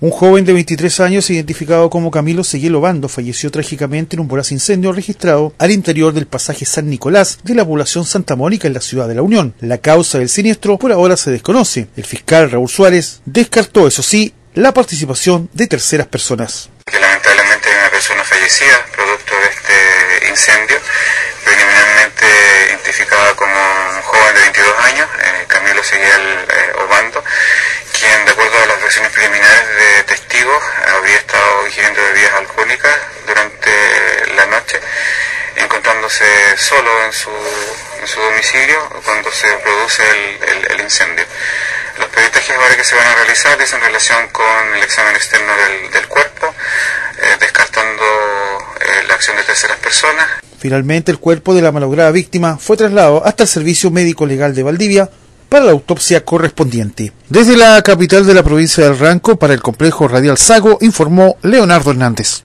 Un joven de 23 años, identificado como Camilo Seguelo Bando, falleció trágicamente en un voraz incendio registrado al interior del pasaje San Nicolás de la población Santa Mónica en la ciudad de la Unión. La causa del siniestro por ahora se desconoce. El fiscal Raúl Suárez descartó, eso sí, la participación de terceras personas. Lamentablemente hay una persona fallecida producto de este incendio, preliminarmente identificada como un joven de 22 años, eh, Camilo Seguelo eh, Obando, quien de acuerdo a las versiones preliminares de testigos habría estado ingiriendo bebidas alcohólicas durante la noche, encontrándose solo en su, en su domicilio cuando se produce el, el, incendio. Los peritajes que se van a realizar es en relación con el examen externo del, del cuerpo, eh, descartando eh, la acción de terceras personas. Finalmente, el cuerpo de la malograda víctima fue trasladado hasta el Servicio Médico Legal de Valdivia para la autopsia correspondiente. Desde la capital de la provincia del Ranco para el complejo radial Sago informó Leonardo Hernández.